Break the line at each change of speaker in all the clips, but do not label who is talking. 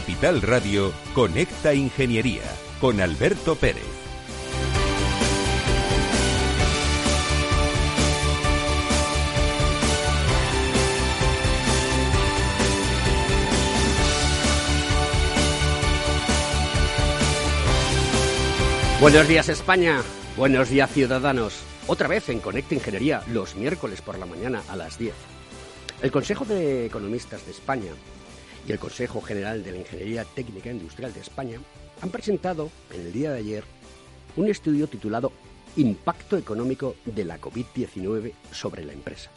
Capital Radio, Conecta Ingeniería con Alberto Pérez.
Buenos días España, buenos días ciudadanos. Otra vez en Conecta Ingeniería, los miércoles por la mañana a las 10. El Consejo de Economistas de España y el Consejo General de la Ingeniería Técnica Industrial de España han presentado en el día de ayer un estudio titulado Impacto económico de la COVID-19 sobre la empresa.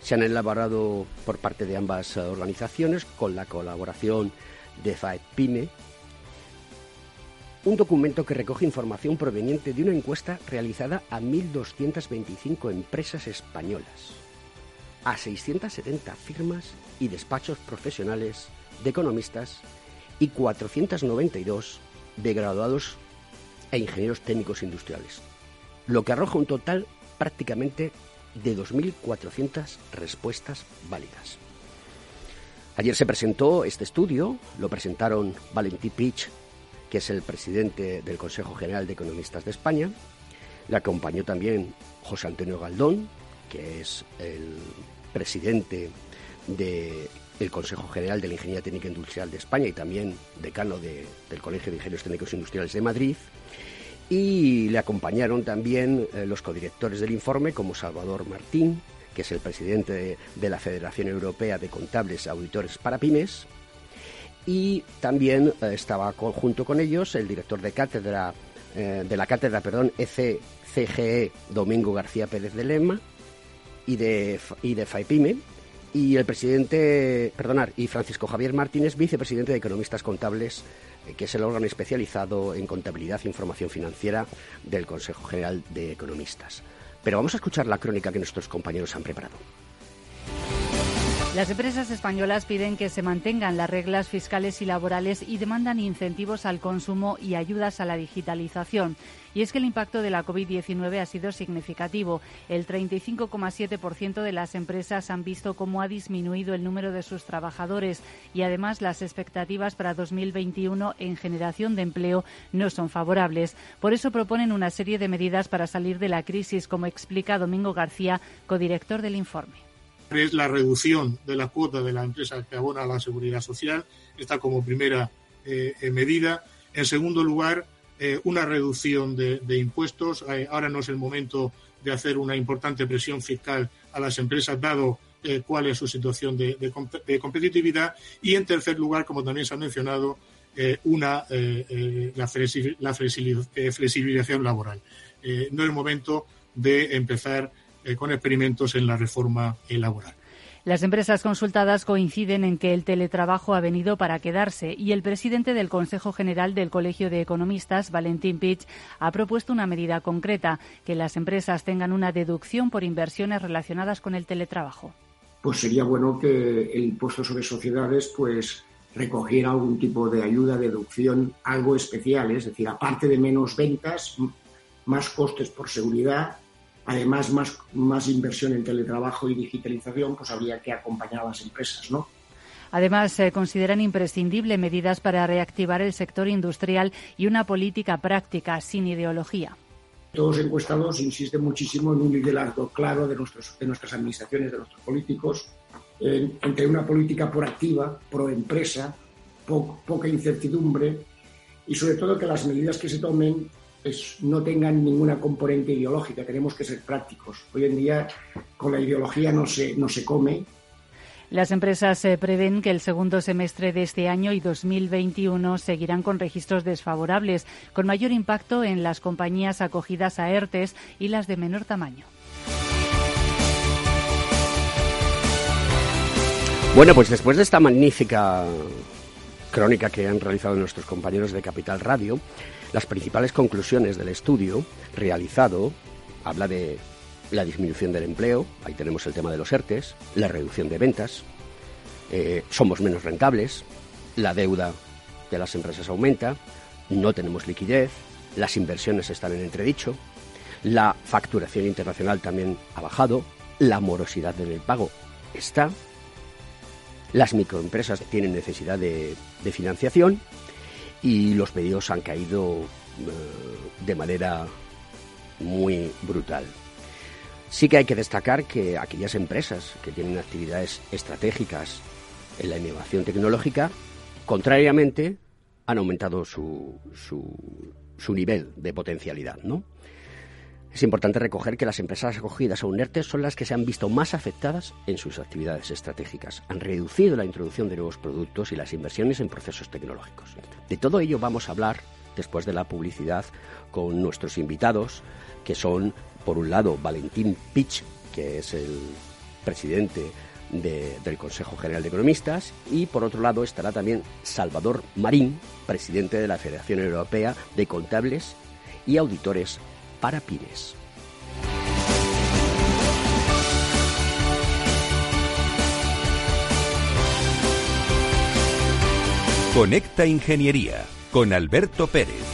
Se han elaborado por parte de ambas organizaciones, con la colaboración de FAEPIME, un documento que recoge información proveniente de una encuesta realizada a 1.225 empresas españolas, a 670 firmas y despachos profesionales de economistas y 492 de graduados e ingenieros técnicos industriales, lo que arroja un total prácticamente de 2.400 respuestas válidas. Ayer se presentó este estudio, lo presentaron Valentín Pitch, que es el presidente del Consejo General de Economistas de España, le acompañó también José Antonio Galdón, que es el presidente del Consejo General de la Ingeniería Técnica Industrial de España y también decano del Colegio de Ingenieros Técnicos Industriales de Madrid. Y le acompañaron también eh, los codirectores del informe, como Salvador Martín, que es el presidente de, la Federación Europea de Contables Auditores para Pymes. Y también eh, estaba junto con ellos el director de cátedra eh, de la cátedra, perdón, ECCGE, Domingo García Pérez de Lema, y de, y de FAIPIME, y el presidente, perdonar, y Francisco Javier Martínez, vicepresidente de Economistas Contables, eh, que es el órgano especializado en contabilidad e información financiera del Consejo General de Economistas. Pero vamos a escuchar la crónica que nuestros compañeros han preparado.
Las empresas españolas piden que se mantengan las reglas fiscales y laborales y demandan incentivos al consumo y ayudas a la digitalización. Y es que el impacto de la COVID-19 ha sido significativo. El 35,7% de las empresas han visto cómo ha disminuido el número de sus trabajadores y además las expectativas para 2021 en generación de empleo no son favorables. Por eso proponen una serie de medidas para salir de la crisis, como explica Domingo García, codirector del informe
es la reducción de la cuota de la empresa que abona a la seguridad social, está como primera eh, medida. En segundo lugar, eh, una reducción de, impuestos. Eh, ahora no es el momento de hacer una importante presión fiscal a las empresas, dado cuál es su situación de, competitividad. Y en tercer lugar, como también se ha mencionado, una, la, flexibilización laboral. no es el momento de empezar eh, con experimentos en la reforma laboral.
Las empresas consultadas coinciden en que el teletrabajo ha venido para quedarse y el presidente del Consejo General del Colegio de Economistas, Valentín Pitch, ha propuesto una medida concreta, que las empresas tengan una deducción por inversiones relacionadas con el teletrabajo.
Pues sería bueno que el impuesto sobre sociedades pues recogiera algún tipo de ayuda, deducción, algo especial, es decir, aparte de menos ventas, más costes por seguridad además más, más inversión en teletrabajo y digitalización, pues habría que acompañar a las empresas, ¿no?
Además, se consideran imprescindibles medidas para reactivar el sector industrial y una política práctica sin ideología.
Todos encuestados insisten muchísimo en un liderazgo claro de, nuestros, de nuestras administraciones, de nuestros políticos, entre una política proactiva, pro empresa, poca incertidumbre y sobre todo que las medidas que se tomen no tengan ninguna componente ideológica. Tenemos que ser prácticos. Hoy en día con la ideología no se, no se come.
Las empresas eh, prevén que el segundo semestre de este año y 2021 seguirán con registros desfavorables, con mayor impacto en las compañías acogidas a ERTES y las de menor tamaño.
Bueno, pues después de esta magnífica crónica que han realizado nuestros compañeros de Capital Radio, las principales conclusiones del estudio realizado habla de la disminución del empleo, ahí tenemos el tema de los ERTES, la reducción de ventas, eh, somos menos rentables, la deuda de las empresas aumenta, no tenemos liquidez, las inversiones están en entredicho, la facturación internacional también ha bajado, la morosidad del pago está, las microempresas tienen necesidad de financiación y los pedidos han caído eh, de manera muy brutal. Sí que hay que destacar que aquellas empresas que tienen actividades estratégicas en la innovación tecnológica, contrariamente, han aumentado su, su, su nivel de potencialidad, ¿no? Es importante recoger que las empresas acogidas a un ERTE son las que se han visto más afectadas en sus actividades estratégicas. Han reducido la introducción de nuevos productos y las inversiones en procesos tecnológicos. De todo ello vamos a hablar después de la publicidad con nuestros invitados, que son, por un lado, Valentín Pich, que es el presidente del Consejo General de Economistas, y por otro lado estará también Salvador Marín, presidente de la Federación Europea de Contables y Auditores para Pires.
Conecta Ingeniería con Alberto Pérez.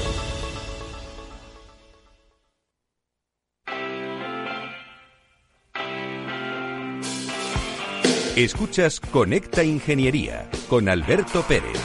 Escuchas Conecta Ingeniería con Alberto Pérez.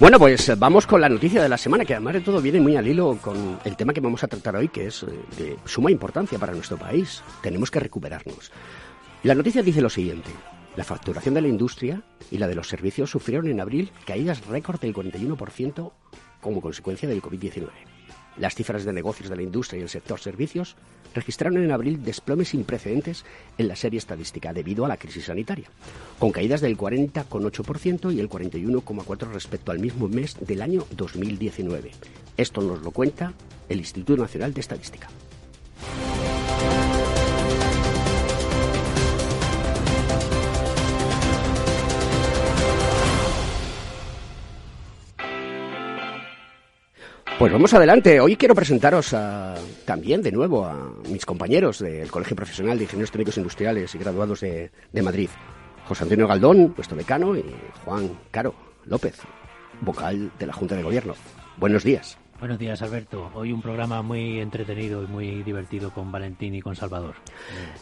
Bueno, pues vamos con la noticia de la semana, que además de todo viene muy al hilo con el tema que vamos a tratar hoy, que es eh, de suma importancia para nuestro país. Tenemos que recuperarnos. La noticia dice lo siguiente. La facturación de la industria y la de los servicios sufrieron en abril caídas récord del 41% como consecuencia del COVID-19. Las cifras de negocios de la industria y el sector servicios registraron en abril desplomes sin precedentes en la serie estadística debido a la crisis sanitaria, con caídas del 40,8% y el 41,4% respecto al mismo mes del año 2019. Esto nos lo cuenta el Instituto Nacional de Estadística. Pues vamos adelante. Hoy quiero presentaros también de nuevo a mis compañeros del Colegio Profesional de Ingenieros Técnicos Industriales y Graduados de, de Madrid. José Antonio Galdón, nuestro decano, y Juan Caro López, vocal de la Junta de Gobierno. Buenos días.
Buenos días, Alberto. Hoy un programa muy entretenido y muy divertido con Valentín y con Salvador.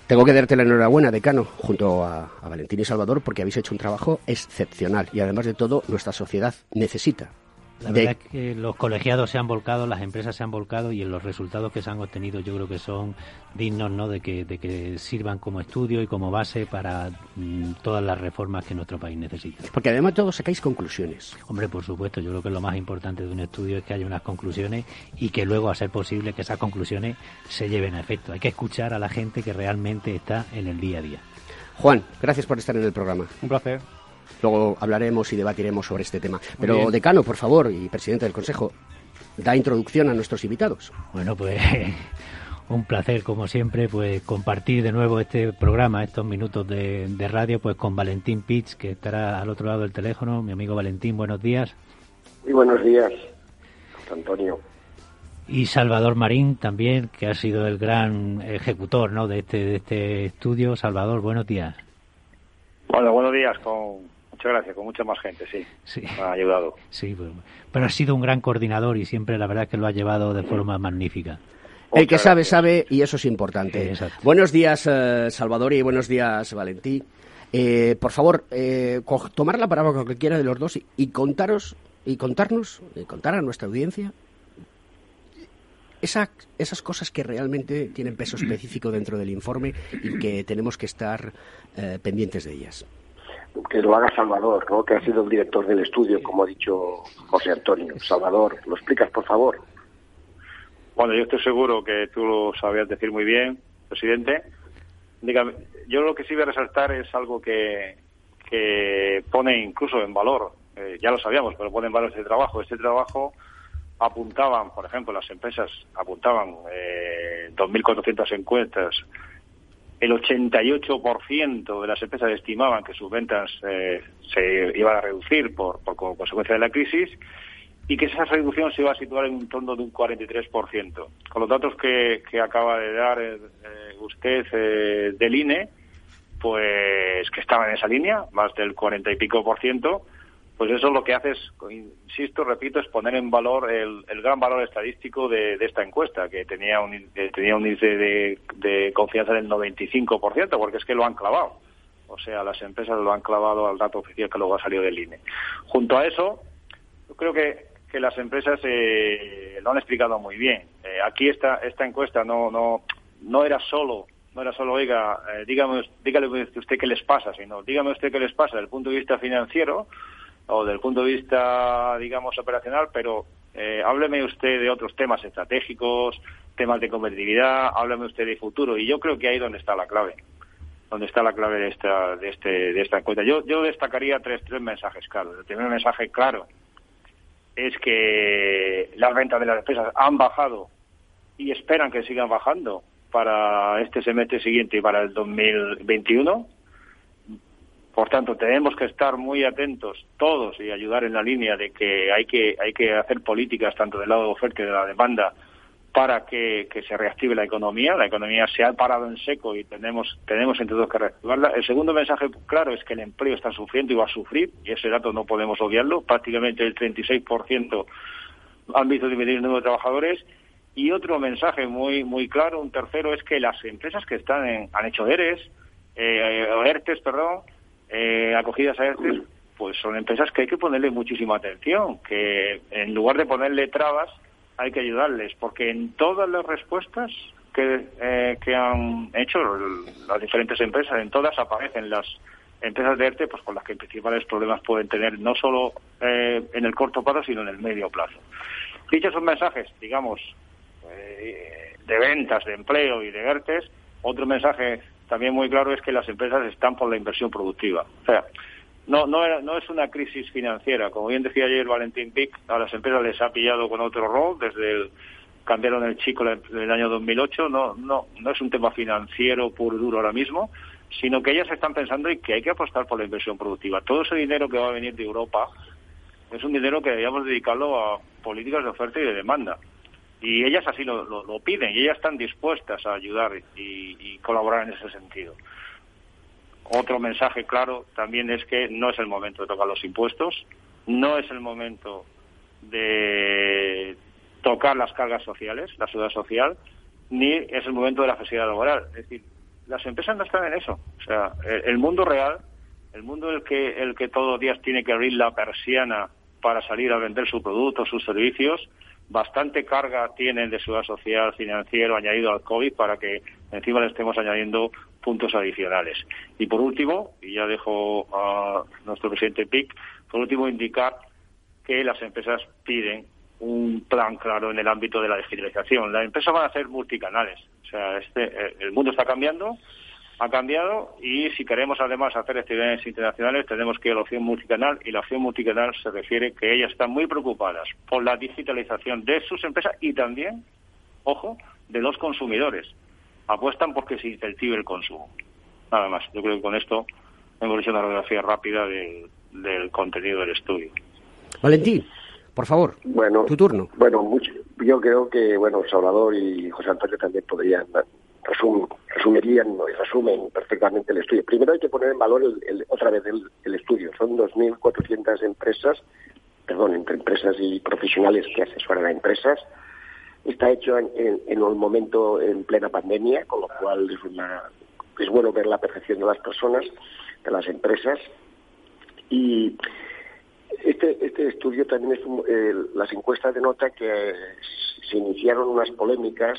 Tengo que darte la enhorabuena, decano, junto a, a Valentín y Salvador, porque habéis hecho un trabajo excepcional y además de todo, nuestra sociedad necesita
la verdad es que los colegiados se han volcado, las empresas se han volcado y en los resultados que se han obtenido yo creo que son dignos ¿no? de, que, de que sirvan como estudio y como base para mm, todas las reformas que nuestro país necesita.
Porque además todos sacáis conclusiones.
Hombre, por supuesto, yo creo que lo más importante de un estudio es que haya unas conclusiones y que luego, a ser posible, que esas conclusiones se lleven a efecto. Hay que escuchar a la gente que realmente está en el día a día.
Juan, gracias por estar en el programa.
Un placer.
Luego hablaremos y debatiremos sobre este tema. Pero, decano, por favor, y presidente del Consejo, da introducción a nuestros invitados.
Bueno, pues un placer, como siempre, pues compartir de nuevo este programa, estos minutos de, radio, pues con Valentín Pitch, que estará al otro lado del teléfono. Mi amigo Valentín, buenos días.
Muy buenos días, Antonio.
Y Salvador Marín también, que ha sido el gran ejecutor ¿no? de, este, de este estudio. Salvador, buenos días.
Bueno, buenos días, con muchas gracias, con mucha más gente, sí. sí. Me ha ayudado.
Sí, pues, pero ha sido un gran coordinador y siempre la verdad es que lo ha llevado de forma magnífica.
El que sabe, sabe, y eso es importante. buenos días, eh, Salvador, y buenos días, Valentí. Eh, por favor, eh, tomar la palabra con cualquiera de los dos y, contaros, y contarnos, y contar a nuestra audiencia esa, esas cosas que realmente tienen peso específico dentro del informe y que tenemos que estar pendientes de ellas
que lo haga Salvador, ¿no? que ha sido el director del estudio, como ha dicho José Antonio. Salvador, ¿lo explicas, por favor?
Bueno, yo estoy seguro que tú lo sabías decir muy bien, presidente. Dígame, yo lo que sí voy a resaltar es algo que, que pone incluso en valor, eh, ya lo sabíamos, pero pone en valor este trabajo. Este trabajo apuntaban, por ejemplo, las empresas apuntaban eh, 2.400 encuestas el 88% de las empresas estimaban que sus ventas eh, se iban a reducir por, por, como consecuencia de la crisis y que esa reducción se iba a situar en un torno de un 43%. Con los datos que, que acaba de dar eh, usted eh, del INE, pues que estaban en esa línea, más del 40 y pico por ciento, pues eso lo que hace es, insisto, repito, es poner en valor el, gran valor estadístico de, esta encuesta, que tenía un, tenía un índice de, confianza del 95%, porque es que lo han clavado. O sea, las empresas lo han clavado al dato oficial que luego ha salido del INE. Junto a eso, yo creo que, que las empresas eh, lo han explicado muy bien. Eh, aquí esta, esta encuesta no, no, no era solo no era solo, oiga, eh, dígame, usted qué les pasa, sino dígame usted qué les pasa desde el punto de vista financiero, o del punto de vista, digamos, operacional, pero eh, hábleme usted de otros temas estratégicos, temas de competitividad, hábleme usted de futuro. Y yo creo que ahí donde está la clave, donde está la clave de esta, de este, de esta encuesta. Yo, yo destacaría tres, tres mensajes claros. El primer mensaje claro es que las ventas de las empresas han bajado y esperan que sigan bajando para este semestre siguiente y para el 2021 por tanto, tenemos que estar muy atentos todos y ayudar en la línea de que hay que, hay que hacer políticas tanto del lado de oferta y de la demanda para que, se reactive la economía. La economía se ha parado en seco y tenemos, tenemos entre todos que reactivarla. El segundo mensaje claro es que el empleo está sufriendo y va a sufrir, y ese dato no podemos obviarlo. Prácticamente el 36% han visto disminuir el número de trabajadores. Y otro mensaje muy, muy claro, un tercero, es que las empresas que están en, han hecho ERES, eh, ERTES, perdón, eh, acogidas a ERTES, pues son empresas que hay que ponerle muchísima atención, que en lugar de ponerle trabas, hay que ayudarles, porque en todas las respuestas que, eh, que han hecho las diferentes empresas, en todas aparecen las empresas de ERTE pues con las que principales problemas pueden tener, no solo eh, en el corto plazo, sino en el medio plazo. Dichos son mensajes, digamos, eh, de ventas, de empleo y de ERTES, otro mensaje también muy claro es que las empresas están por la inversión productiva. O sea, no, no, no es una crisis financiera. Como bien decía ayer Valentín Pic, a las empresas les ha pillado con otro rol desde el cambiaron el chico en el año 2008. No, no, no es un tema financiero puro duro ahora mismo, sino que ellas están pensando en que hay que apostar por la inversión productiva. Todo ese dinero que va a venir de Europa es un dinero que deberíamos dedicarlo a políticas de oferta y de demanda. Y ellas así lo, lo, piden y ellas están dispuestas a ayudar y, colaborar en ese sentido. Otro mensaje claro también es que no es el momento de tocar los impuestos, no es el momento de tocar las cargas sociales, la seguridad social, ni es el momento de la flexibilidad laboral. Es decir, las empresas no están en eso. O sea, el, mundo real, el mundo el que, el que todos los días tiene que abrir la persiana para salir a vender su producto, sus servicios, bastante carga tienen de seguridad social, financiero, añadido al COVID para que encima le estemos añadiendo puntos adicionales. Y por último, y ya dejo a nuestro presidente PIC, por último indicar que las empresas piden un plan claro en el ámbito de la digitalización. Las empresas van a ser multicanales. O sea, este, eh, el mundo está cambiando, ha cambiado y si queremos además hacer actividades internacionales tenemos que ir a la opción multicanal y la opción multicanal se refiere que ellas están muy preocupadas por la digitalización de sus empresas y también, ojo, de los consumidores. Apuestan porque se incentive el consumo. Nada más. Yo creo que con esto hemos hecho una radiografía rápida del, del contenido del estudio.
Valentín. Por favor,
bueno,
tu turno.
Bueno, mucho, yo creo que bueno Salvador y José Antonio también podrían resum, resumirían y resumen perfectamente el estudio. Primero hay que poner en valor el, otra vez el, estudio. Son 2.400 empresas, perdón, entre empresas y profesionales que asesoran a empresas. Está hecho en, un momento en plena pandemia, con lo cual es, una, es bueno ver la percepción de las personas, de las empresas. Y este, este estudio también es eh, las encuestas denota que se iniciaron unas polémicas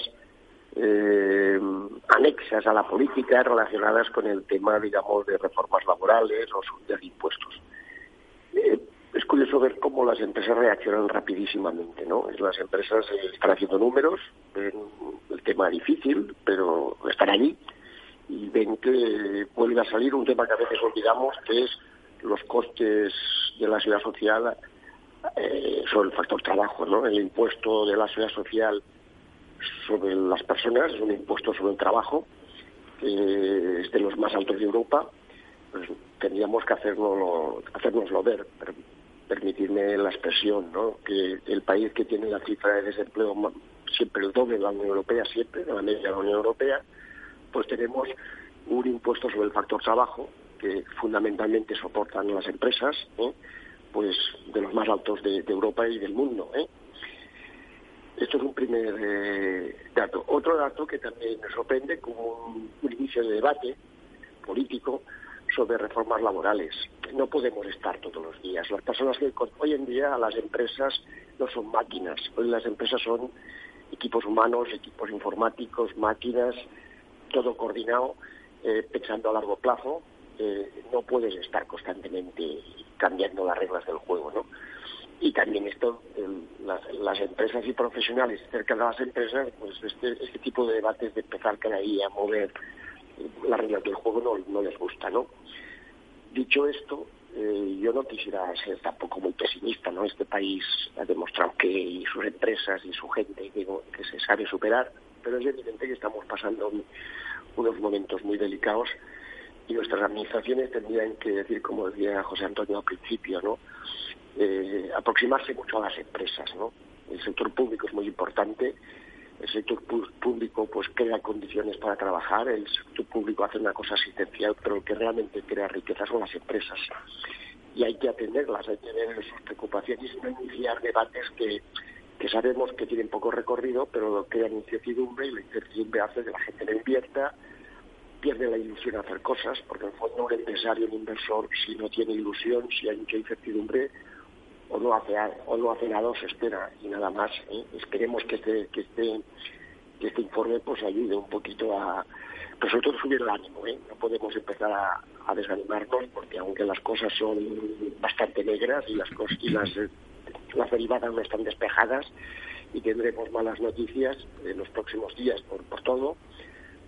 eh, anexas a la política relacionadas con el tema, digamos, de reformas laborales o de impuestos. Eh, es curioso ver cómo las empresas reaccionan rapidísimamente, ¿no? Las empresas están haciendo números, ven el tema difícil, pero están allí y ven que vuelve a salir un tema que a veces olvidamos, que es los costes de la seguridad social eh, sobre el factor trabajo, ¿no? El impuesto de la seguridad social sobre las personas es un impuesto sobre el trabajo, que es de los más altos de Europa, pues tendríamos que hacerlo, hacernoslo ver, permitirme la expresión, ¿no? Que el país que tiene la cifra de desempleo siempre el doble de la Unión Europea, siempre, de la media de la Unión Europea, pues tenemos un impuesto sobre el factor trabajo que fundamentalmente soportan las empresas, ¿eh? pues de los más altos de, Europa y del mundo. ¿eh? Esto es un primer eh, dato. Otro dato que también nos sorprende como un, inicio de debate político sobre reformas laborales. No podemos estar todos los días. Las personas que hoy en día las empresas no son máquinas. Hoy las empresas son equipos humanos, equipos informáticos, máquinas, todo coordinado, pensando a largo plazo no puedes estar constantemente cambiando las reglas del juego, ¿no? Y también esto, las, empresas y profesionales cerca de las empresas, pues este, este tipo de debates de empezar cada día a mover las reglas del juego no, no les gusta, ¿no? Dicho esto, eh, yo no quisiera ser tampoco muy pesimista, ¿no? Este país ha demostrado que sus empresas y su gente que, que se sabe superar, pero es evidente que estamos pasando unos momentos muy delicados y nuestras administraciones tendrían que decir, como decía José Antonio al principio, ¿no? Eh, aproximarse mucho a las empresas, ¿no? El sector público es muy importante, el sector público pues crea condiciones para trabajar, el sector público hace una cosa asistencial, pero lo que realmente crea riqueza son las empresas. Y hay que atenderlas, hay que ver sus preocupaciones y no iniciar debates que, que sabemos que tienen poco recorrido, pero crean incertidumbre y la incertidumbre hace que la gente no invierta, pierde la ilusión a hacer cosas, porque en el fondo un empresario, un inversor, si no tiene ilusión, si hay mucha incertidumbre, o no hace, nada o se espera y nada más. ¿eh? Esperemos que este, que este, que este informe pues ayude un poquito a, sobre todo subir el ánimo. ¿eh? No podemos empezar a, desanimarnos porque aunque las cosas son bastante negras y las, y las las derivadas no están despejadas y tendremos malas noticias en los próximos días por, por todo,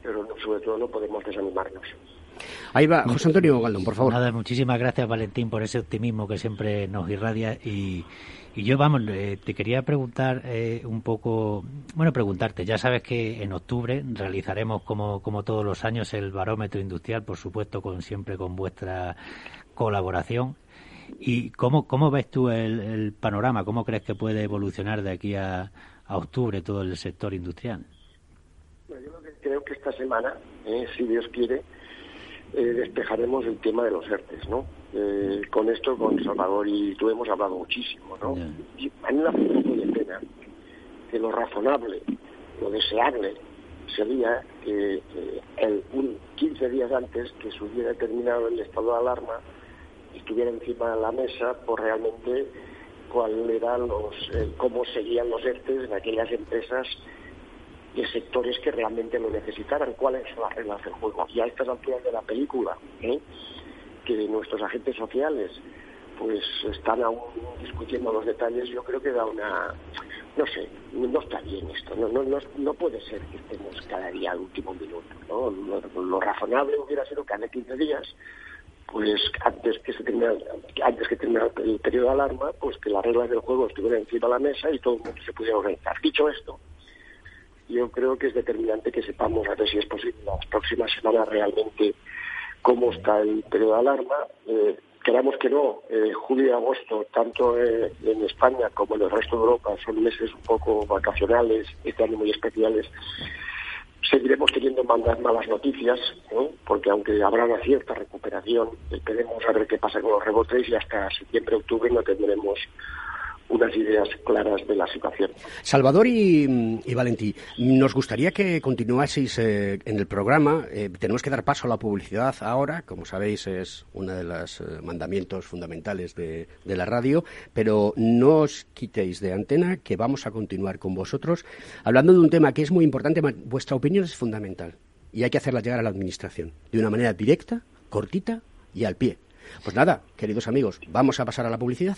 pero sobre todo no podemos desanimarnos.
Ahí va, José Antonio Galdón, por favor.
Nada, muchísimas gracias, Valentín, por ese optimismo que siempre nos irradia. Y, y yo, vamos, eh, te quería preguntar eh, un poco, bueno, preguntarte, ya sabes que en octubre realizaremos, como, como todos los años, el barómetro industrial, por supuesto, con siempre con vuestra colaboración. ¿Y cómo, cómo ves tú el, panorama? ¿Cómo crees que puede evolucionar de aquí a, a octubre todo el sector industrial?
Bueno, yo creo que esta semana, eh, si Dios quiere, eh, despejaremos el tema de los ERTES, ¿no? Eh, con esto, con Salvador y tú hemos hablado muchísimo, ¿no? Y a mí me hace un poco de pena que lo razonable, lo deseable, sería que el, un 15 días antes que se hubiera terminado el estado de alarma estuviera encima de la mesa por realmente cuál eran los, eh, cómo seguían los ERTES en aquellas empresas de sectores que realmente lo necesitaran, cuáles son las reglas del juego. Y a estas alturas de la película, ¿eh? que nuestros agentes sociales pues están aún discutiendo los detalles, yo creo que da una, no sé, no está bien esto, no, no, no, puede ser que estemos cada día al último minuto, ¿no? Lo, razonable hubiera sido cada 15 días, pues antes que se termine, antes que termine el periodo de alarma, pues que las reglas del juego estuvieran encima de la mesa y todo el mundo se pudiera organizar. Dicho esto, yo creo que es determinante que sepamos, a ver si es posible, las próximas semanas realmente cómo está el periodo de alarma. Eh, que no, eh, julio y agosto, tanto eh, en España como en el resto de Europa, son meses un poco vacacionales, este año muy especiales. Seguiremos teniendo malas, malas noticias, porque aunque habrá una cierta recuperación, esperemos a ver qué pasa con los rebotes y hasta septiembre-octubre no tendremos unas ideas claras de la situación.
Salvador y, Valentí, nos gustaría que continuaseis eh, en el programa. Eh, tenemos que dar paso a la publicidad ahora, como sabéis es uno de los eh, mandamientos fundamentales de, la radio, pero no os quitéis de antena, que vamos a continuar con vosotros hablando de un tema que es muy importante. Vuestra opinión es fundamental y hay que hacerla llegar a la Administración de una manera directa, cortita y al pie. Pues nada, queridos amigos, vamos a pasar a la publicidad.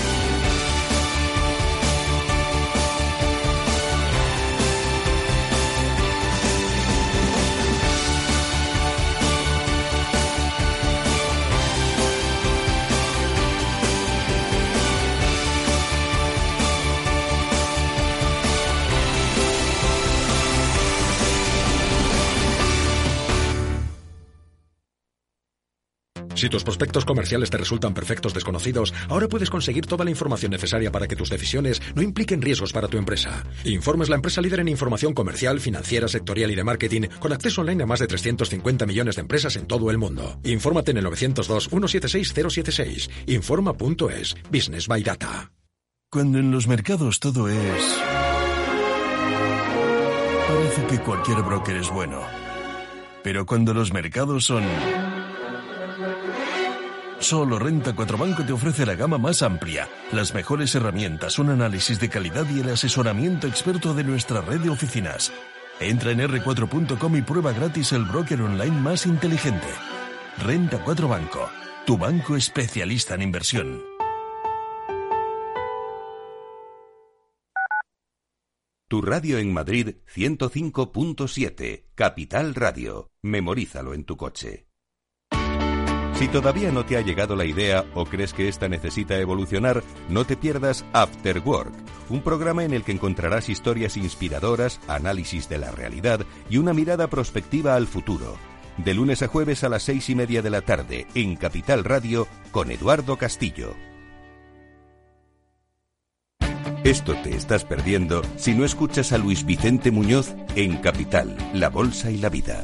Si tus prospectos comerciales te resultan perfectos desconocidos, ahora puedes conseguir toda la información necesaria para que tus decisiones no impliquen riesgos para tu empresa. Informe es la empresa líder en información comercial, financiera, sectorial y de marketing, con acceso online a más de 350 millones de empresas en todo el mundo. Infórmate en el 902-176-076. Informa.es. Business by Data.
Cuando en los mercados todo es... Parece que cualquier broker es bueno. Pero cuando los mercados son Solo Renta 4 Banco te ofrece la gama más amplia, las mejores herramientas, un análisis de calidad y el asesoramiento experto de nuestra red de oficinas. Entra en r4.com y prueba gratis el broker online más inteligente. Renta 4 Banco, tu banco especialista en inversión.
Tu radio en Madrid 105.7, Capital Radio. Memorízalo en tu coche. Si todavía no te ha llegado la idea o crees que esta necesita evolucionar, no te pierdas After Work, un programa en el que encontrarás historias inspiradoras, análisis de la realidad y una mirada prospectiva al futuro. De lunes a jueves a las seis y media de la tarde en Capital Radio con Eduardo Castillo. Esto te estás perdiendo si no escuchas a Luis Vicente Muñoz en Capital, La Bolsa y la Vida.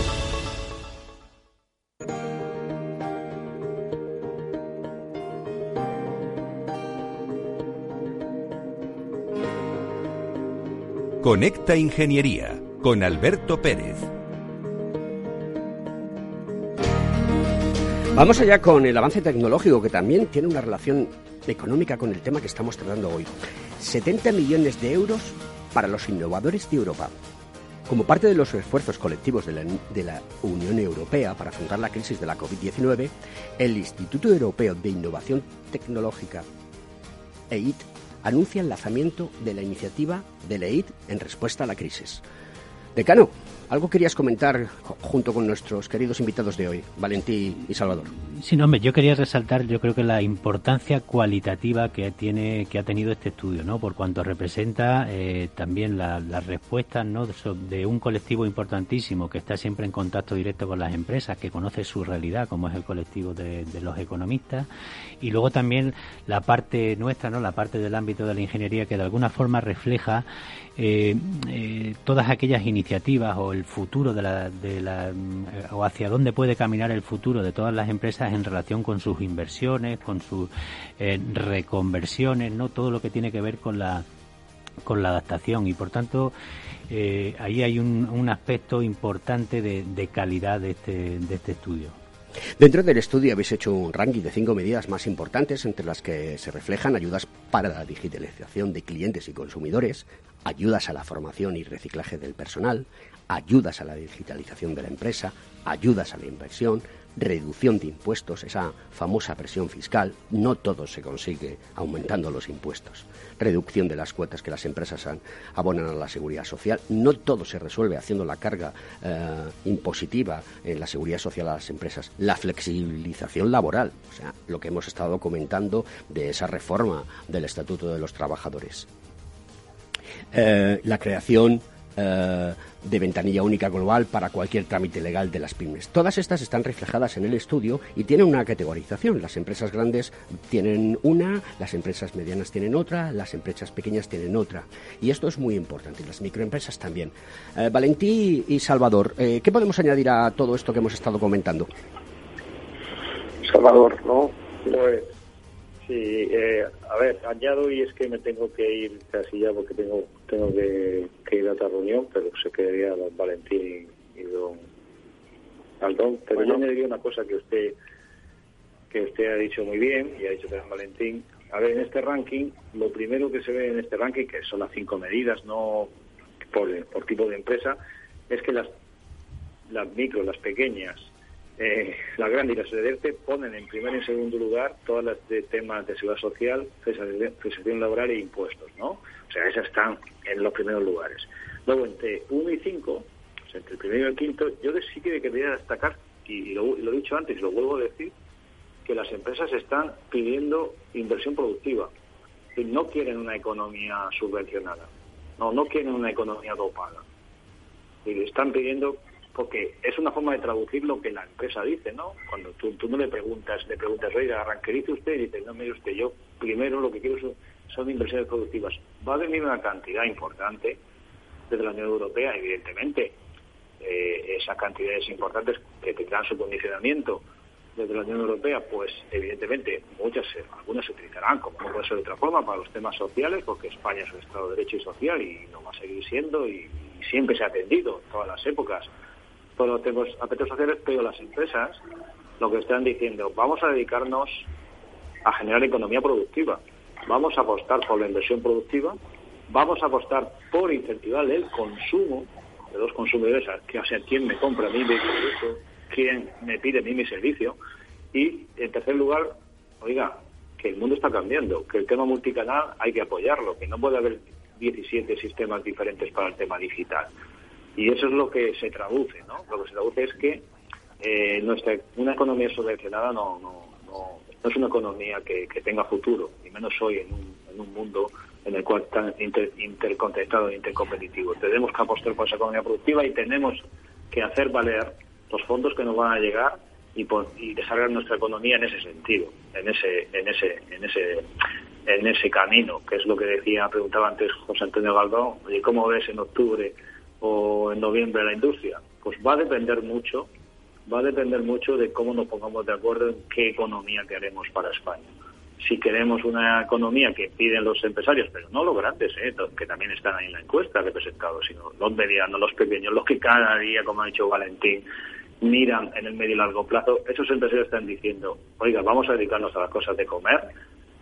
Conecta Ingeniería con Alberto Pérez.
Vamos allá con el avance tecnológico que también tiene una relación económica con el tema que estamos tratando hoy. 70 millones de euros para los innovadores de Europa. Como parte de los esfuerzos colectivos de la, Unión Europea para afrontar la crisis de la COVID-19, el Instituto Europeo de Innovación Tecnológica, EIT, anuncia el lanzamiento de la iniciativa de EIT en respuesta a la crisis. Decano, algo querías comentar junto con nuestros queridos invitados de hoy, Valentí y Salvador.
Sí, no, hombre, yo quería resaltar, yo creo que la importancia cualitativa que tiene, que ha tenido este estudio, ¿no? Por cuanto representa eh, también las respuestas, ¿no? De, un colectivo importantísimo que está siempre en contacto directo con las empresas, que conoce su realidad, como es el colectivo de, de los economistas, y luego también la parte nuestra, ¿no? La parte del ámbito de la ingeniería que de alguna forma refleja eh, eh, todas aquellas iniciativas o el futuro de la, de la, eh, o hacia dónde puede caminar el futuro de todas las empresas en relación con sus inversiones, con sus reconversiones, no todo lo que tiene que ver con la con la adaptación y por tanto ahí hay un, un aspecto importante de, de calidad de este, de este estudio.
Dentro del estudio habéis hecho un ranking de cinco medidas más importantes entre las que se reflejan ayudas para la digitalización de clientes y consumidores, ayudas a la formación y reciclaje del personal, ayudas a la digitalización de la empresa, ayudas a la inversión, reducción de impuestos, esa famosa presión fiscal, no todo se consigue aumentando los impuestos, reducción de las cuotas que las empresas abonan a la seguridad social, no todo se resuelve haciendo la carga eh, impositiva en la seguridad social a las empresas, la flexibilización laboral, o sea, lo que hemos estado comentando de esa reforma del Estatuto de los Trabajadores. Eh, la creación eh, de ventanilla única global para cualquier trámite legal de las pymes. Todas estas están reflejadas en el estudio y tienen una categorización. Las empresas grandes tienen una, las empresas medianas tienen otra, las empresas pequeñas tienen otra. Y esto es muy importante, las microempresas también. Eh, Valentí y Salvador, ¿qué podemos añadir a todo esto que hemos estado comentando?
Salvador, ¿no?
Pues Sí, eh, a ver, añado y es que me tengo que ir casi ya porque tengo tengo que, ir a otra reunión, pero se quedaría don Valentín y, don Aldón. Pero yo añadiría una cosa que usted que usted ha dicho muy bien y ha dicho también Valentín. A ver, en este ranking, lo primero que se ve en este ranking, que son las cinco medidas, no por, por tipo de empresa, es que las, las micro, las pequeñas eh, la gran y la SEDERTE ponen en primer y en segundo lugar todas las de temas de seguridad social, cesación laboral e impuestos, ¿no? O sea, esas están en los primeros lugares. Luego, entre 1 y 5, o sea, entre el primero y el quinto, yo sí que quería destacar, y lo, he dicho antes y lo vuelvo a decir, que las empresas están pidiendo inversión productiva. Y no quieren una economía subvencionada. No, no quieren una economía dopada. Y están pidiendo porque es una forma de traducir lo que la empresa dice, ¿no? Cuando tú, tú no le preguntas, le preguntas, oiga, ¿qué dice usted? Y dice, no, mire usted, yo primero lo que quiero son, inversiones productivas. Va a venir una cantidad importante desde la Unión Europea, evidentemente. Eh, esas cantidades importantes que tendrán su condicionamiento desde la Unión Europea, pues evidentemente muchas, algunas se utilizarán como no puede ser de otra forma para los temas sociales, porque España es un Estado de Derecho y social y no va a seguir siendo y, y siempre se ha atendido en todas las épocas todos los aspectos sociales, pero las empresas lo que están diciendo, vamos a dedicarnos a generar economía productiva, vamos a apostar por la inversión productiva, vamos a apostar por incentivar el consumo de los consumidores, que o sea, quién me compra a mí mi producto, quién me pide a mí mi servicio, y en tercer lugar, oiga, que el mundo está cambiando, que el tema multicanal hay que apoyarlo, que no puede haber 17 sistemas diferentes para el tema digital. Y eso es lo que se traduce, ¿no? Lo que se traduce es que eh, nuestra una economía subvencionada no, no, no, es una economía que, tenga futuro, ni menos hoy en un, en un mundo en el cual está inter, interconectado e intercompetitivo. Tenemos que apostar por esa economía productiva y tenemos que hacer valer los fondos que nos van a llegar y, y desarrollar nuestra economía en ese sentido, en ese, en ese, en ese, en ese camino, que es lo que decía, preguntaba antes José Antonio Galdón, oye, ¿cómo ves en octubre o en noviembre la industria? Pues va a depender mucho, va a depender mucho de cómo nos pongamos de acuerdo en qué economía queremos para España. Si queremos una economía que piden los empresarios, pero no los grandes, ¿eh? que también están ahí en la encuesta representados, sino los medianos, los pequeños, los que cada día, como ha dicho Valentín, miran en el medio y largo plazo, esos empresarios están diciendo, oiga, vamos a dedicarnos a las cosas de comer,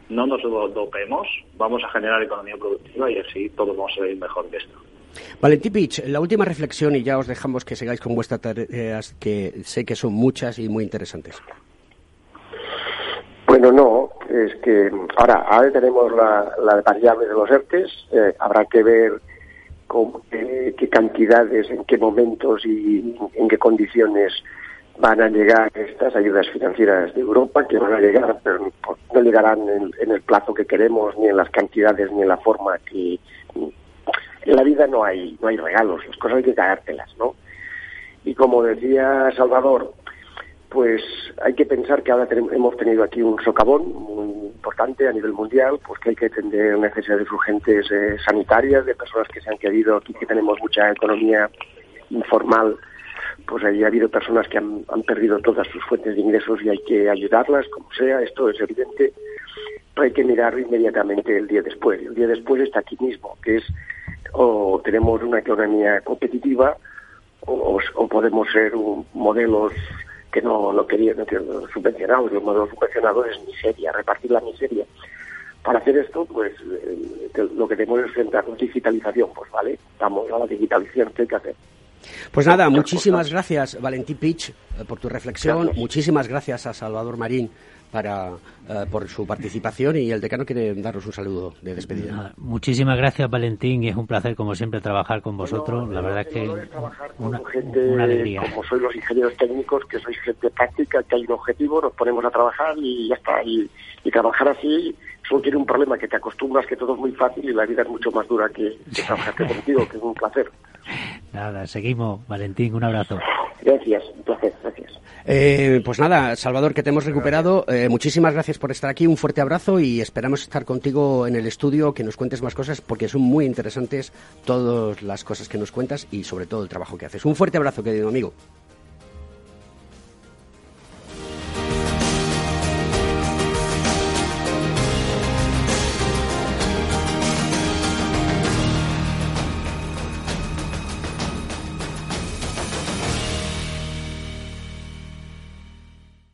no nos dopemos, vamos a generar economía productiva y así todos vamos a salir mejor de esto.
Valentín Pich, la última reflexión y ya os dejamos que sigáis con vuestras tareas, que sé que son muchas y muy interesantes.
Bueno, no, es que ahora, ahora tenemos la, variable de los ERTES, eh, habrá que ver qué, cantidades, en qué momentos y en qué condiciones van a llegar estas ayudas financieras de Europa, que van a llegar, pero no llegarán en, en el plazo que queremos, ni en las cantidades, ni en la forma que, en la vida no hay, no hay regalos, las cosas hay que cagártelas, ¿no? Y como decía Salvador, pues hay que pensar que ahora hemos tenido aquí un socavón muy importante a nivel mundial, pues que hay que atender necesidades urgentes eh, sanitarias de personas que se han querido, aquí que tenemos mucha economía informal, pues ahí ha habido personas que han, han perdido todas sus fuentes de ingresos y hay que ayudarlas, como sea, esto es evidente, pero hay que mirar inmediatamente el día después. El día después está aquí mismo, que es o tenemos una economía competitiva o, podemos ser modelos que no, no querían no, subvencionados, los modelos subvencionados es miseria, repartir la miseria. Para hacer esto, pues eh, lo que tenemos es enfrentar digitalización, pues vale, vamos a la digitalización que hay que hacer.
Pues nada, muchísimas gracias Valentín Pich eh, por tu reflexión, muchísimas gracias a Salvador Marín para, eh, por su participación y el decano quiere daros un saludo de despedida.
muchísimas gracias, Valentín, y es un placer, como siempre, trabajar con vosotros. la verdad es que
una, gente, alegría. Como sois los ingenieros técnicos, que sois gente práctica, que hay un objetivo, nos ponemos a trabajar y ya está. Y, trabajar así solo tiene un problema, que te acostumbras que todo es muy fácil y la vida es mucho más dura que, que trabajar contigo, que es un placer.
Nada, seguimos. Valentín, un abrazo.
Gracias, un placer, gracias.
Eh, pues nada, Salvador, que te hemos recuperado. Eh, muchísimas gracias por estar aquí. Un fuerte abrazo y esperamos estar contigo en el estudio, que nos cuentes más cosas, porque son muy interesantes todas las cosas que nos cuentas y sobre todo el trabajo que haces. Un fuerte abrazo, querido amigo.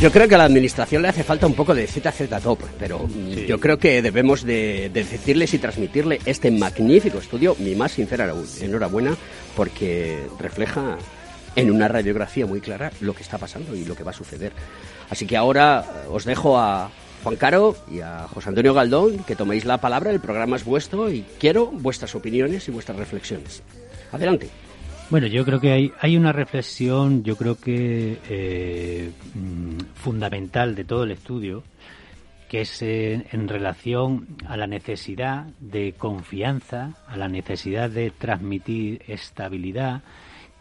Yo creo que a la administración le hace falta un poco de ZZ Top, pero yo creo que debemos de, decirles y transmitirle este magnífico estudio, mi más sincera enhorabuena, porque refleja en una radiografía muy clara lo que está pasando y lo que va a suceder. Así que ahora os dejo a, Juan Caro y a José Antonio Galdón que toméis la palabra, el programa es vuestro y quiero vuestras opiniones y vuestras reflexiones. Adelante.
Bueno, yo creo que hay, hay una reflexión, yo creo que eh, mm, fundamental de todo el estudio, que es eh, en relación a la necesidad de confianza, a la necesidad de transmitir estabilidad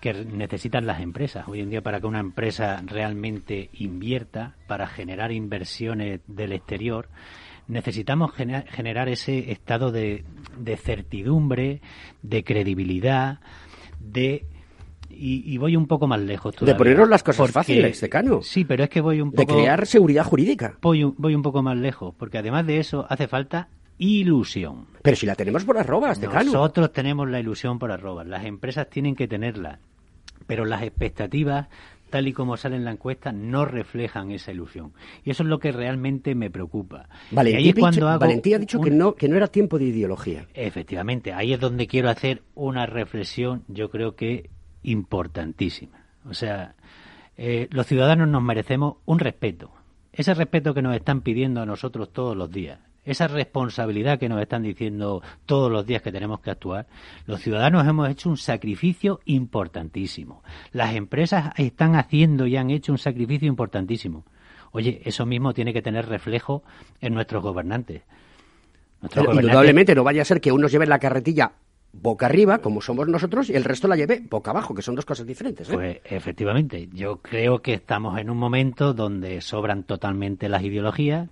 que necesitan las empresas. Hoy en día para que una empresa realmente invierta, para generar inversiones del exterior, necesitamos generar ese estado de, de certidumbre, de credibilidad, de y, voy un poco más lejos
De ponernos las cosas fáciles, decano.
Sí, pero es que voy un poco...
De crear seguridad jurídica.
Voy, voy un poco más lejos, porque además de eso hace falta ilusión.
Pero si la tenemos por arrobas, decano.
Nosotros tenemos la ilusión por arrobas. Las empresas tienen que tenerla. Pero las expectativas tal y como sale en la encuesta, no reflejan esa ilusión. Y eso es lo que realmente me preocupa.
Valentía, ha dicho que, no, que no era tiempo de ideología.
Efectivamente, ahí es donde quiero hacer una reflexión, yo creo que importantísima. O sea, eh, los ciudadanos nos merecemos un respeto. Ese respeto que nos están pidiendo a nosotros todos los días esa responsabilidad que nos están diciendo todos los días que tenemos que actuar, los ciudadanos hemos hecho un sacrificio importantísimo. Las empresas están haciendo y han hecho un sacrificio importantísimo. Oye, eso mismo tiene que tener reflejo en nuestros gobernantes.
Indudablemente no vaya a ser que unos lleven la carretilla boca arriba, como somos nosotros, y el resto la lleve boca abajo, que son dos cosas diferentes. ¿eh?
Pues efectivamente, yo creo que estamos en un momento donde sobran totalmente las ideologías,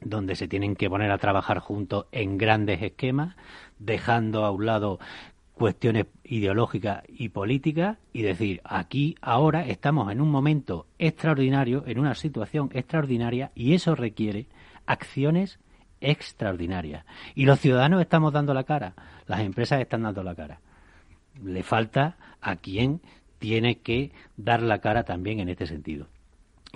donde se tienen que poner a trabajar juntos en grandes esquemas, dejando a un lado cuestiones ideológicas y políticas y decir, aquí ahora estamos en un momento extraordinario, en una situación extraordinaria y eso requiere acciones extraordinarias. Y los ciudadanos estamos dando la cara, las empresas están dando la cara. Le falta a quien tiene que dar la cara también en este sentido.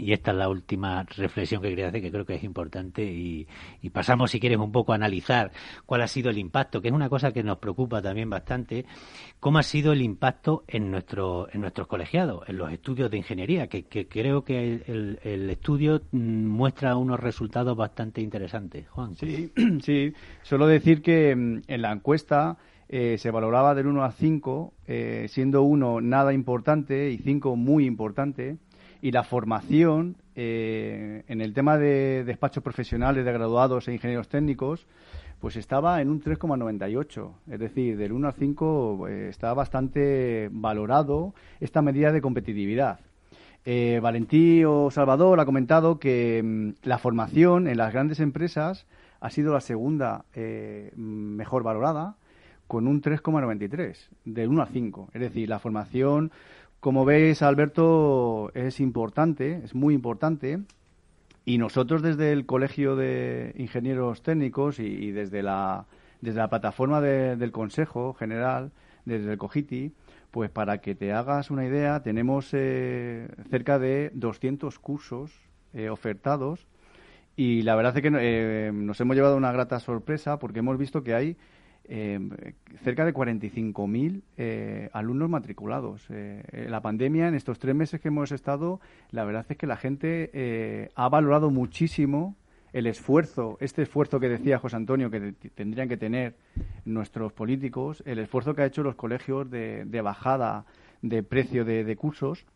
Y esta es la última reflexión que quería hacer, que creo que es importante. Y, pasamos, si quieres, un poco a analizar cuál ha sido el impacto, que es una cosa que nos preocupa también bastante, cómo ha sido el impacto en, nuestro, en nuestros colegiados, en los estudios de ingeniería, que, creo que el, estudio mm, muestra unos resultados bastante interesantes. Juan.
Sí, sí. Solo decir que mm, en la encuesta. Eh, se valoraba del 1 a 5, eh, siendo 1 nada importante y 5 muy importante y la formación eh, en el tema de despachos profesionales de graduados e ingenieros técnicos pues estaba en un 3,98. Es decir, del 1 al 5 eh, está bastante valorado esta medida de competitividad. Eh, o Salvador ha comentado que mm, la formación en las grandes empresas ha sido la segunda mejor valorada, con un 3,93, del 1 al 5. Es decir, la formación como veis, Alberto, es importante, es muy importante. Y nosotros desde el Colegio de Ingenieros Técnicos y, desde, la, desde la plataforma del Consejo General, desde el COGITI, pues para que te hagas una idea, tenemos eh, cerca de 200 cursos eh, ofertados y la verdad es que eh, nos hemos llevado una grata sorpresa porque hemos visto que hay eh, cerca de 45.000 eh, alumnos matriculados. Eh, la pandemia, en estos tres meses que hemos estado, la verdad es que la gente eh, ha valorado muchísimo el esfuerzo, este esfuerzo que decía José Antonio que tendrían que tener nuestros políticos, el esfuerzo que ha hecho los colegios de, bajada de precio de cursos,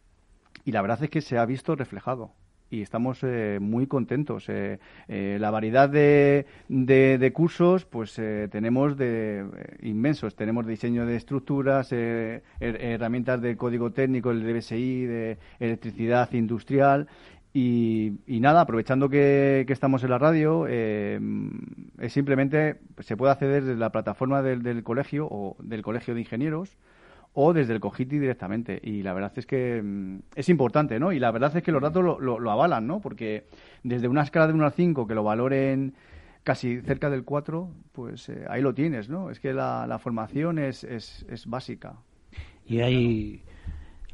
y la verdad es que se ha visto reflejado y estamos eh, muy contentos. Eh, eh, la variedad de, de, cursos, pues tenemos de inmensos. Tenemos diseño de estructuras, herramientas de código técnico, el DBSI, de electricidad industrial. Y, nada, aprovechando que, estamos en la radio, es simplemente se puede acceder desde la plataforma del, del colegio o del colegio de ingenieros o desde el Cogiti directamente. Y la verdad es que mm, es importante, ¿no? Y la verdad es que los datos lo, lo, avalan, ¿no? Porque desde una escala de 1 al 5 que lo valoren casi cerca del 4, pues eh, ahí lo tienes, ¿no? Es que la, formación es, es, es, básica.
Y hay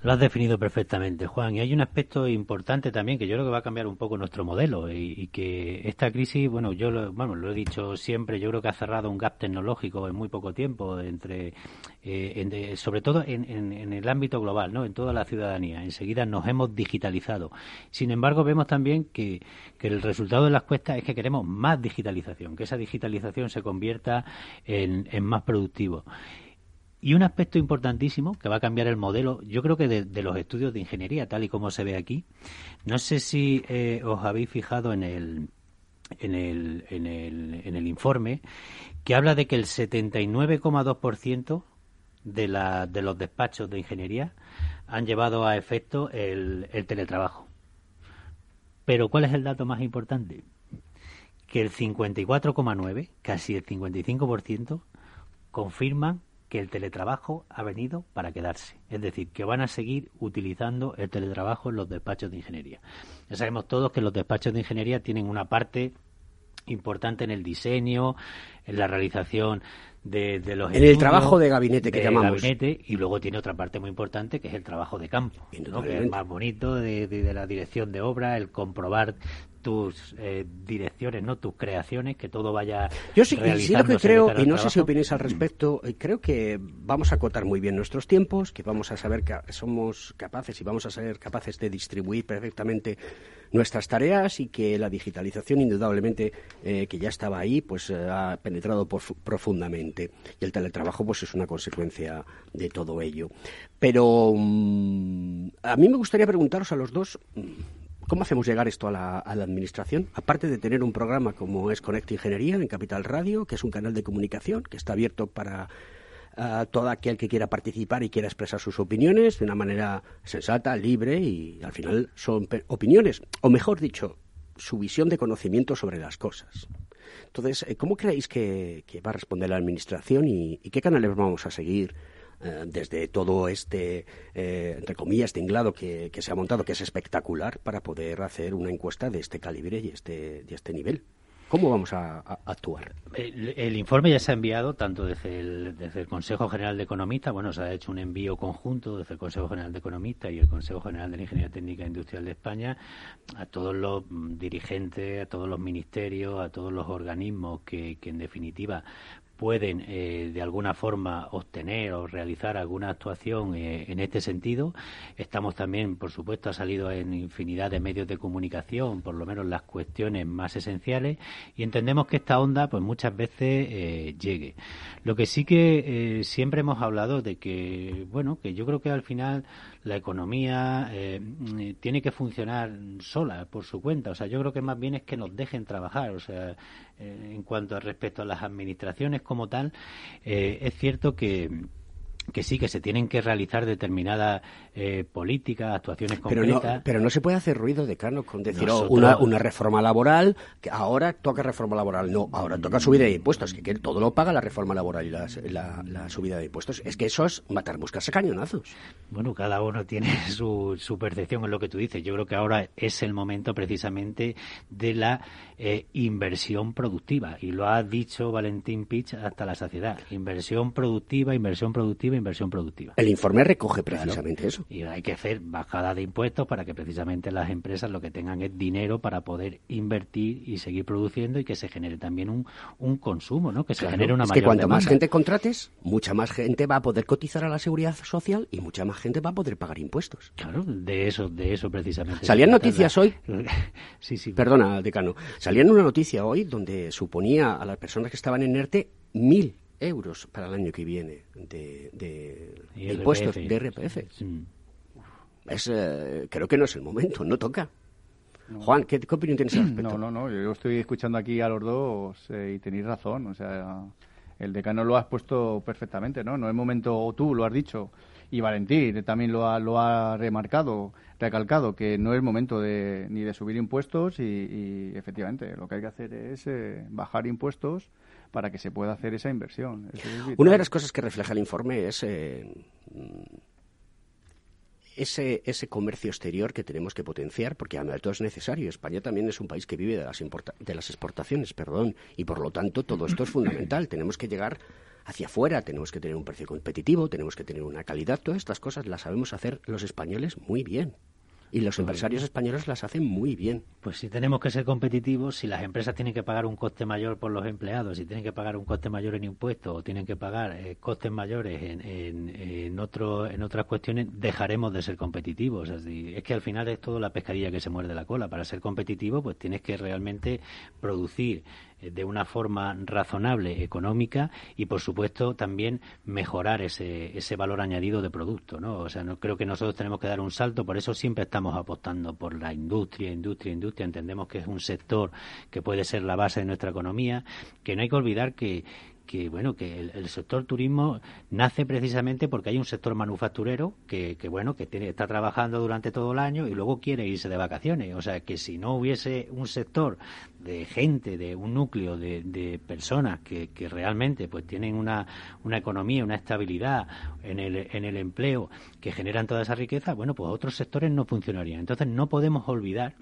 Lo has definido perfectamente, Juan. Y hay un aspecto importante también que yo creo que va a cambiar un poco nuestro modelo y, que esta crisis, bueno, yo lo, bueno, lo he dicho siempre, yo creo que ha cerrado un gap tecnológico en muy poco tiempo entre, eh, sobre todo en, el ámbito global, ¿no? En toda la ciudadanía. Enseguida nos hemos digitalizado. Sin embargo, vemos también que, que el resultado de las cuestas es que queremos más digitalización, que esa digitalización se convierta en, en más productivo. Y un aspecto importantísimo que va a cambiar el modelo, yo creo que de, los estudios de ingeniería, tal y como se ve aquí, no sé si eh, os habéis fijado en el, en el, en el, en el informe, que habla de que el 79,2% de, la, de los despachos de ingeniería han llevado a efecto el, el teletrabajo. Pero ¿cuál es el dato más importante? Que el 54,9, casi el 55%, confirman que el teletrabajo ha venido para quedarse. Es decir, que van a seguir utilizando el teletrabajo en los despachos de ingeniería. Ya sabemos todos que los despachos de ingeniería tienen una parte importante en el diseño, en la realización de, los
en el trabajo de gabinete que llamamos
gabinete, y luego tiene otra parte muy importante que es el trabajo de campo que es más bonito de, de, la dirección de obra el comprobar tus eh, direcciones, no tus creaciones, que todo vaya.
Yo sí, sí lo que creo, y no sé si opinéis al respecto, eh, creo que vamos a acotar muy bien nuestros tiempos, que vamos a saber que somos capaces y vamos a ser capaces de distribuir perfectamente nuestras tareas y que la digitalización, indudablemente, eh, que ya estaba ahí, pues ha penetrado profundamente. Y el teletrabajo, pues es una consecuencia de todo ello. Pero mm, a mí me gustaría preguntaros a los dos. ¿Cómo hacemos llegar esto a la, Administración? Aparte de tener un programa como es Conect Ingeniería en Capital Radio, que es un canal de comunicación que está abierto para uh, todo aquel que quiera participar y quiera expresar sus opiniones de una manera sensata, libre y al final son opiniones, o mejor dicho, su visión de conocimiento sobre las cosas. Entonces, eh, ¿cómo creéis que, va a responder la Administración y qué canales vamos a seguir? Eh, desde todo este, eh, entre comillas, tinglado que, que, se ha montado, que es espectacular, para poder hacer una encuesta de este calibre y este, de este nivel. ¿Cómo vamos a, actuar?
El, informe ya se ha enviado tanto desde el, Consejo General de Economistas, bueno, se ha hecho un envío conjunto desde el Consejo General de Economistas y el Consejo General de la Ingeniería Técnica e Industrial de España a todos los dirigentes, a todos los ministerios, a todos los organismos que en definitiva pueden eh, de alguna forma obtener o realizar alguna actuación eh, en este sentido. Estamos también, por supuesto, ha salido en infinidad de medios de comunicación, por lo menos las cuestiones más esenciales, y entendemos que esta onda, pues muchas veces eh, llegue. Lo que sí que siempre hemos hablado de que, bueno, que yo creo que al final la economía tiene que funcionar sola, por su cuenta. O sea, yo creo que más bien es que nos dejen trabajar. O sea, en cuanto a respecto a las administraciones como tal, eh, es cierto que que sí, que se tienen que realizar determinadas eh, políticas, actuaciones concretas.
Pero no, pero no se puede hacer ruido, decano, con decir oh, una, una, reforma laboral, que ahora toca reforma laboral. No, ahora toca subida de impuestos, que, todo lo paga la reforma laboral y la, la, subida de impuestos. Es que eso es matar, buscarse cañonazos.
Bueno, cada uno tiene su, su percepción en lo que tú dices. Yo creo que ahora es el momento precisamente de la eh, inversión productiva. Y lo ha dicho Valentín Pich hasta la saciedad. Inversión productiva, inversión productiva inversión productiva.
El informe recoge precisamente eso.
Y hay que hacer bajada de impuestos para que precisamente las empresas lo que tengan es dinero para poder invertir y seguir produciendo y que se genere también un, un consumo, ¿no? Que se genere una
es que cuanto más gente contrates, mucha más gente va a poder cotizar a la seguridad social y mucha más gente va a poder pagar impuestos.
Claro, de eso, de eso precisamente.
Salían noticias hoy. sí, sí. Perdona, decano. Salían una noticia hoy donde suponía a las personas que estaban en ERTE mil euros para el año que viene de, impuestos de RPF. Es, eh, creo que no es el momento, no toca. Juan, ¿qué, opinión tienes al respecto?
No, no, no, yo estoy escuchando aquí a los dos eh, y tenéis razón. O sea, el decano lo has puesto perfectamente, ¿no? No es momento, tú lo has dicho, y Valentín también lo ha, lo ha remarcado, recalcado, que no es momento de, ni de subir impuestos y, efectivamente lo que hay que hacer es eh, bajar impuestos para que se pueda hacer esa inversión.
Una de las cosas que refleja el informe es eh, ese, ese comercio exterior que tenemos que potenciar, porque a todo es necesario. España también es un país que vive de las, de las exportaciones, perdón, y por lo tanto todo esto es fundamental. Tenemos que llegar hacia afuera, tenemos que tener un precio competitivo, tenemos que tener una calidad, todas estas cosas las sabemos hacer los españoles muy bien. Y los empresarios españoles las hacen muy bien.
Pues si tenemos que ser competitivos, si las empresas tienen que pagar un coste mayor por los empleados, si tienen que pagar un coste mayor en impuestos o tienen que pagar eh, costes mayores en, en, en, otro, en otras cuestiones, dejaremos de ser competitivos. Es, que al final es todo la pescadilla que se muerde la cola. Para ser competitivo, pues tienes que realmente producir de una forma razonable económica y por supuesto también mejorar ese, ese valor añadido de producto no o sea no creo que nosotros tenemos que dar un salto por eso siempre estamos apostando por la industria industria industria. Entendemos que es un sector que puede ser la base de nuestra economía que no hay que olvidar que que bueno que el, sector turismo nace precisamente porque hay un sector manufacturero que, que bueno que tiene, está trabajando durante todo el año y luego quiere irse de vacaciones. O sea que si no hubiese un sector de gente de un núcleo de, de personas que, que, realmente pues tienen una, una economía una estabilidad en el, en el empleo que generan toda esa riqueza bueno pues otros sectores no funcionarían. Entonces no podemos olvidar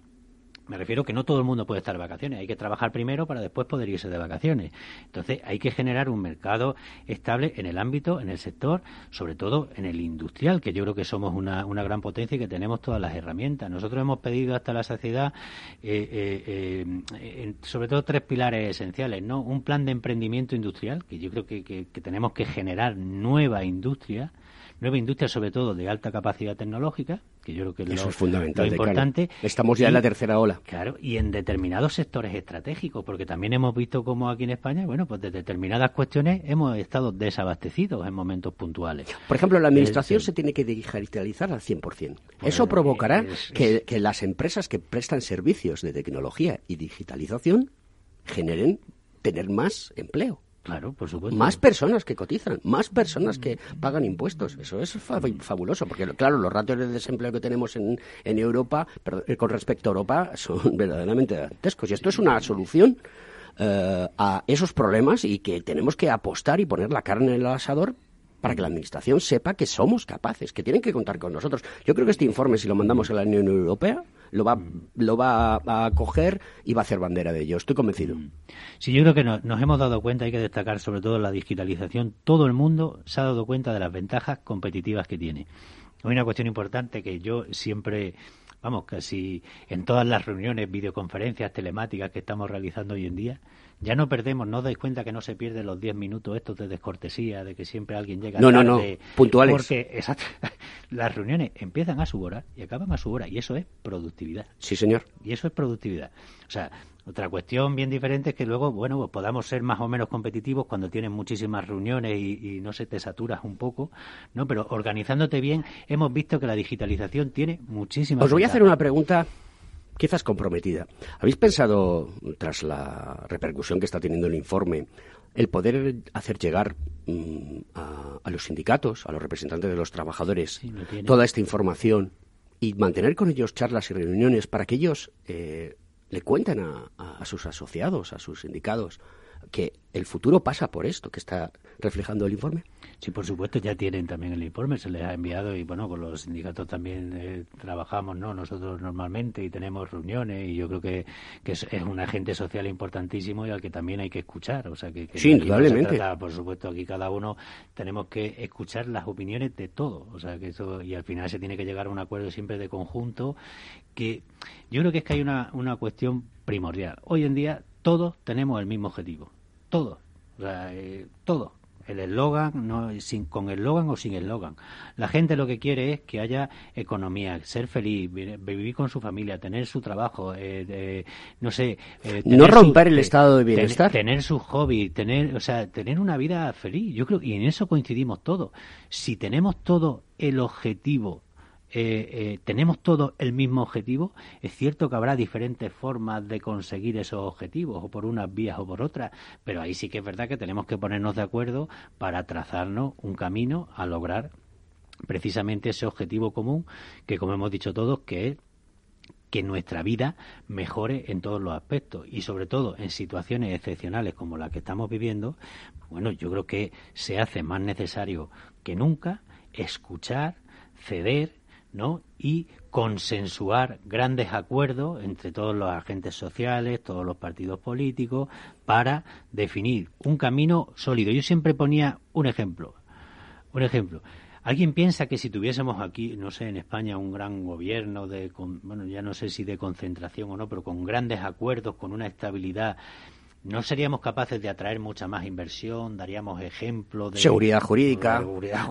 me refiero que no todo el mundo puede estar de vacaciones, hay que trabajar primero para después poder irse de vacaciones. Entonces hay que generar un mercado estable en el ámbito, en el sector, sobre todo en el industrial, que yo creo que somos una, gran potencia y que tenemos todas las herramientas. Nosotros hemos pedido hasta la saciedad, eh, eh, eh, sobre todo tres pilares esenciales, ¿no? Un plan de emprendimiento industrial, que yo creo que, que tenemos que generar nueva industria, nueva industria sobre todo de alta capacidad tecnológica, que yo creo que
es
lo,
es fundamental,
importante.
Estamos ya en la tercera ola.
Claro, y en determinados sectores estratégicos, porque también hemos visto como aquí en España, bueno, pues de determinadas cuestiones hemos estado desabastecidos en momentos puntuales.
Por ejemplo, la administración se tiene que digitalizar al 100%. Eso provocará que, que las empresas que prestan servicios de tecnología y digitalización generen tener más empleo.
Claro, por supuesto.
Más personas que cotizan, más personas que pagan impuestos. Eso es fabuloso, porque claro, los ratios de desempleo que tenemos en, en Europa, eh, con respecto a Europa, son verdaderamente dantescos. Y esto es una solución eh, a esos problemas y que tenemos que apostar y poner la carne en el asador para que la Administración sepa que somos capaces, que tienen que contar con nosotros. Yo creo que este informe, si lo mandamos a la Unión Europea, lo va, lo va a coger y va a hacer bandera de ello. Estoy convencido.
Sí, yo creo que nos hemos dado cuenta, hay que destacar sobre todo la digitalización. Todo el mundo se ha dado cuenta de las ventajas competitivas que tiene. Hay una cuestión importante que yo siempre vamos, casi en todas las reuniones, videoconferencias, telemáticas que estamos realizando hoy en día, ya no perdemos, no dais cuenta que no se pierden los 10 minutos estos de descortesía, de que siempre alguien llega
no,
tarde.
No, no, puntuales.
Porque exacto, las reuniones empiezan a su hora y acaban a su hora, y eso es productividad.
Sí, señor.
Y eso es productividad. O sea, otra cuestión bien diferente es que luego, bueno, pues podamos ser más o menos competitivos cuando tienes muchísimas reuniones y, y, no se te saturas un poco, ¿no? Pero organizándote bien, hemos visto que la digitalización tiene muchísimas.
Os voy a hacer una pregunta quizás comprometida. ¿Habéis pensado, tras la repercusión que está teniendo el informe, el poder hacer llegar mmm, a, a, los sindicatos, a los representantes de los trabajadores,
sí,
toda esta información y mantener con ellos charlas y reuniones para que ellos eh, le cuenten a, a, sus asociados, a sus sindicados, que el futuro pasa por esto que está reflejando el informe?
Sí, por supuesto, ya tienen también el informe, se les ha enviado y bueno, con los sindicatos también eh, trabajamos, ¿no? Nosotros normalmente y tenemos reuniones y yo creo que, que es, es, un agente social importantísimo y al que también hay que escuchar, o sea que, que
sí, indudablemente.
No trata, por supuesto, aquí cada uno tenemos que escuchar las opiniones de todo, o sea que eso y al final se tiene que llegar a un acuerdo siempre de conjunto que yo creo que es que hay una, una cuestión primordial. Hoy en día todos tenemos el mismo objetivo, todos, o sea, eh, todos el eslogan, no, sin, con eslogan o sin eslogan. La gente lo que quiere es que haya economía, ser feliz, vivir con su familia, tener su trabajo, eh, eh, no sé. Eh,
no romper su, el estado de bienestar.
Tener, tener su hobby, tener, o sea, tener una vida feliz. Yo creo, y en eso coincidimos todos. Si tenemos todo el objetivo eh, eh, tenemos todos el mismo objetivo, es cierto que habrá diferentes formas de conseguir esos objetivos, o por unas vías o por otras, pero ahí sí que es verdad que tenemos que ponernos de acuerdo para trazarnos un camino a lograr precisamente ese objetivo común que, como hemos dicho todos, que es que nuestra vida mejore en todos los aspectos y sobre todo en situaciones excepcionales como la que estamos viviendo, bueno, yo creo que se hace más necesario que nunca escuchar, ceder, ¿no? Y consensuar grandes acuerdos entre todos los agentes sociales, todos los partidos políticos, para definir un camino sólido. Yo siempre ponía un ejemplo. Un ejemplo. ¿Alguien piensa que si tuviésemos aquí, no sé, en España un gran gobierno de, bueno, ya no sé si de concentración o no, pero con grandes acuerdos, con una estabilidad, no seríamos capaces de atraer mucha más inversión, daríamos ejemplo de
seguridad jurídica,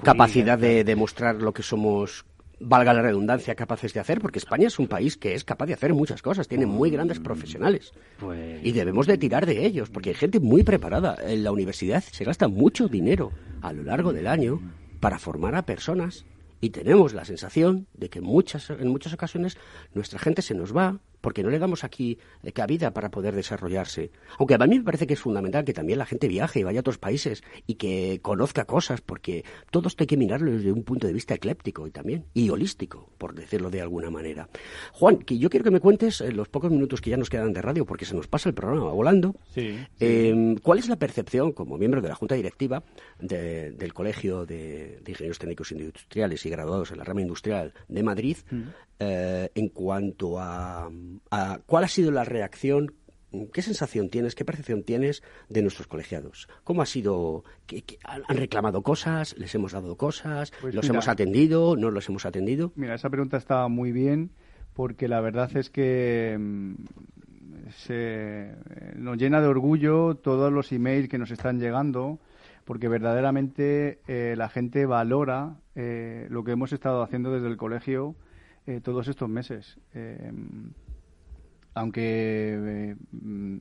capacidad de demostrar lo que somos valga la redundancia, capaces de hacer, porque España es un país que es capaz de hacer muchas cosas, tiene muy grandes profesionales. Pues y debemos de tirar de ellos, porque hay gente muy preparada. En la universidad se gasta mucho dinero a lo largo del año para formar a personas y tenemos la sensación de que muchas, en muchas ocasiones nuestra gente se nos va porque no le damos aquí eh, cabida para poder desarrollarse. Aunque a mí me parece que es fundamental que también la gente viaje y vaya a otros países y que conozca cosas, porque todo esto hay que mirarlo desde un punto de vista ecléptico y también, y holístico, por decirlo de alguna manera. Juan, que yo quiero que me cuentes en los pocos minutos que ya nos quedan de radio, porque se nos pasa el programa volando, em, ¿cuál es la percepción, como miembro de la Junta Directiva del Colegio de, Ingenieros Técnicos Industriales y Graduados en la Rama Industrial de Madrid, mm. eh, en cuanto a cuál ha sido la reacción ¿Qué sensación tienes, qué percepción tienes de nuestros colegiados? ¿Cómo ha sido? ¿Han reclamado cosas? ¿Les hemos dado cosas? Pues ¿Los hemos atendido? ¿No los hemos atendido?
Mira, esa pregunta está muy bien porque la verdad es que mm, se, nos llena de orgullo todos los emails que nos están llegando porque verdaderamente eh, la gente valora eh, lo que hemos estado haciendo desde el colegio eh, todos estos meses aunque eh,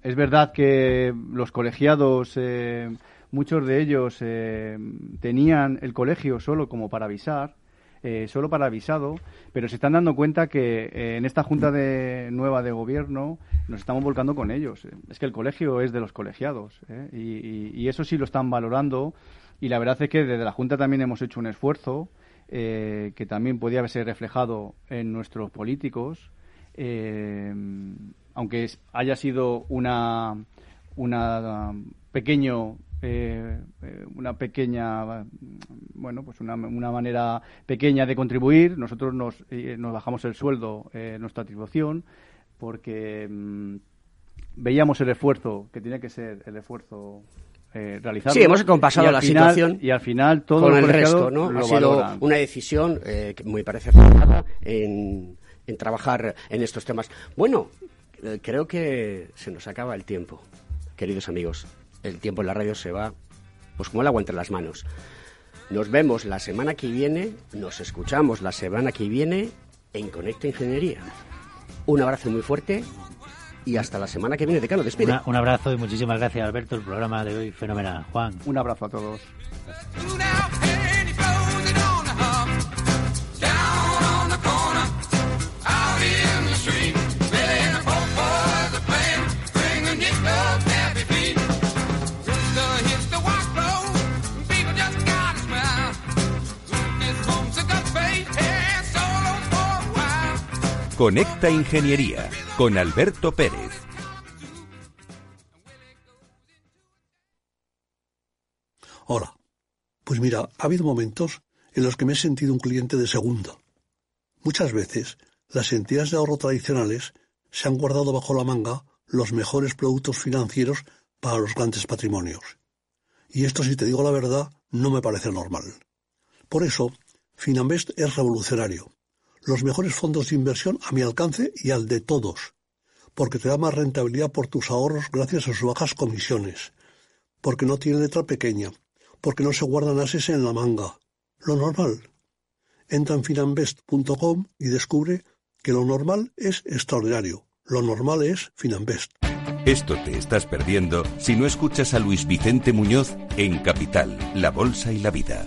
es verdad que los colegiados, eh, muchos de ellos eh, tenían el colegio solo como para avisar, solo para avisado, pero se están dando cuenta que en esta junta de, nueva de gobierno nos estamos volcando con ellos. Es que el colegio es de los colegiados y, y, eso sí lo están valorando y la verdad es que desde la junta también hemos hecho un esfuerzo que también podía haberse reflejado en nuestros políticos eh, aunque haya sido una, una pequeño eh, una pequeña bueno pues una, una, manera pequeña de contribuir nosotros nos, eh, nos bajamos el sueldo nuestra atribución porque mm, veíamos el esfuerzo que tenía que ser el esfuerzo eh, realizado.
Sí, hemos compasado la situación
y al final todo
con el resto, ¿no? ha sido una decisión que me parece acertada en en trabajar en estos temas. Bueno, eh, creo que se nos acaba el tiempo, queridos amigos. El tiempo en la radio se va, pues como el agua entre las manos. Nos vemos la semana que viene, nos escuchamos la semana que viene en Conecta Ingeniería. Un abrazo muy fuerte y hasta la semana que viene. Decano, despide.
un abrazo y muchísimas gracias, Alberto. El programa de hoy fenomenal. Juan.
Un abrazo a todos.
Conecta Ingeniería con Alberto Pérez.
Hola. Pues mira, ha habido momentos en los que me he sentido un cliente de segunda. Muchas veces las entidades de ahorro tradicionales se han guardado bajo la manga los mejores productos financieros para los grandes patrimonios. Y esto, si te digo la verdad, no me parece normal. Por eso, Finambest es revolucionario los mejores fondos de inversión a mi alcance y al de todos, porque te da más rentabilidad por tus ahorros gracias a sus bajas comisiones, porque no tiene letra pequeña, porque no se guardan ases en la manga. Lo normal. Entra en finambest.com y descubre que lo normal es extraordinario. Lo normal es Finambest.
Esto te estás perdiendo si no escuchas a Luis Vicente Muñoz en Capital, La Bolsa y la Vida.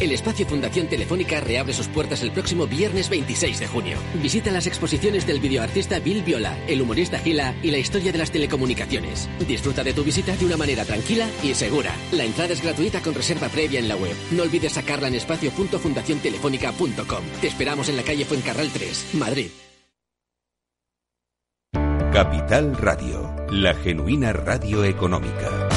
El espacio Fundación Telefónica reabre sus puertas el próximo viernes 26 de junio. Visita las exposiciones del videoartista Bill Viola, el humorista Gila y la historia de las telecomunicaciones. Disfruta de tu visita de una manera tranquila y segura. La entrada es gratuita con reserva previa en la web. No olvides sacarla en espacio.fundaciontelefónica.com. Te esperamos en la calle Fuencarral 3, Madrid.
Capital Radio, la genuina radio económica.